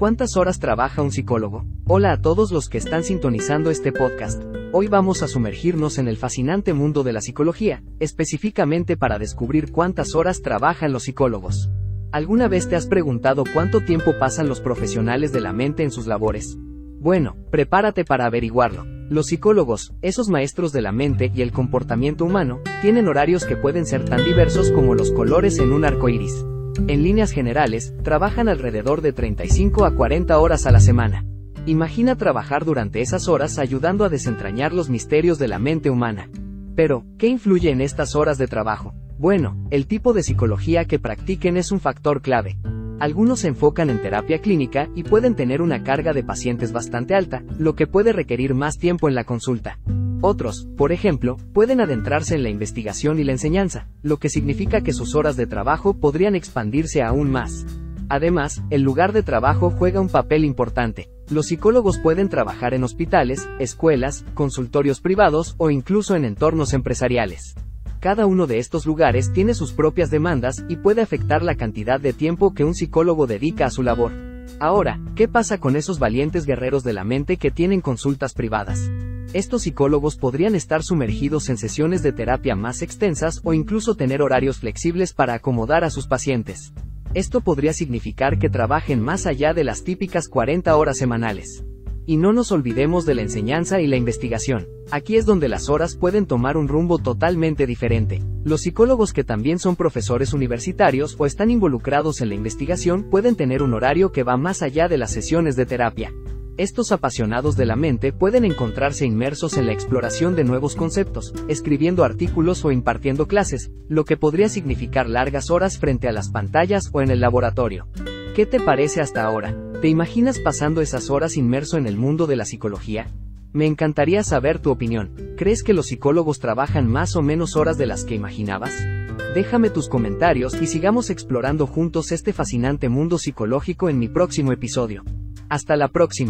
¿Cuántas horas trabaja un psicólogo? Hola a todos los que están sintonizando este podcast. Hoy vamos a sumergirnos en el fascinante mundo de la psicología, específicamente para descubrir cuántas horas trabajan los psicólogos. ¿Alguna vez te has preguntado cuánto tiempo pasan los profesionales de la mente en sus labores? Bueno, prepárate para averiguarlo. Los psicólogos, esos maestros de la mente y el comportamiento humano, tienen horarios que pueden ser tan diversos como los colores en un arco iris. En líneas generales, trabajan alrededor de 35 a 40 horas a la semana. Imagina trabajar durante esas horas ayudando a desentrañar los misterios de la mente humana. Pero, ¿qué influye en estas horas de trabajo? Bueno, el tipo de psicología que practiquen es un factor clave. Algunos se enfocan en terapia clínica y pueden tener una carga de pacientes bastante alta, lo que puede requerir más tiempo en la consulta. Otros, por ejemplo, pueden adentrarse en la investigación y la enseñanza, lo que significa que sus horas de trabajo podrían expandirse aún más. Además, el lugar de trabajo juega un papel importante. Los psicólogos pueden trabajar en hospitales, escuelas, consultorios privados o incluso en entornos empresariales. Cada uno de estos lugares tiene sus propias demandas y puede afectar la cantidad de tiempo que un psicólogo dedica a su labor. Ahora, ¿qué pasa con esos valientes guerreros de la mente que tienen consultas privadas? Estos psicólogos podrían estar sumergidos en sesiones de terapia más extensas o incluso tener horarios flexibles para acomodar a sus pacientes. Esto podría significar que trabajen más allá de las típicas 40 horas semanales. Y no nos olvidemos de la enseñanza y la investigación. Aquí es donde las horas pueden tomar un rumbo totalmente diferente. Los psicólogos que también son profesores universitarios o están involucrados en la investigación pueden tener un horario que va más allá de las sesiones de terapia. Estos apasionados de la mente pueden encontrarse inmersos en la exploración de nuevos conceptos, escribiendo artículos o impartiendo clases, lo que podría significar largas horas frente a las pantallas o en el laboratorio. ¿Qué te parece hasta ahora? ¿Te imaginas pasando esas horas inmerso en el mundo de la psicología? Me encantaría saber tu opinión. ¿Crees que los psicólogos trabajan más o menos horas de las que imaginabas? Déjame tus comentarios y sigamos explorando juntos este fascinante mundo psicológico en mi próximo episodio. Hasta la próxima.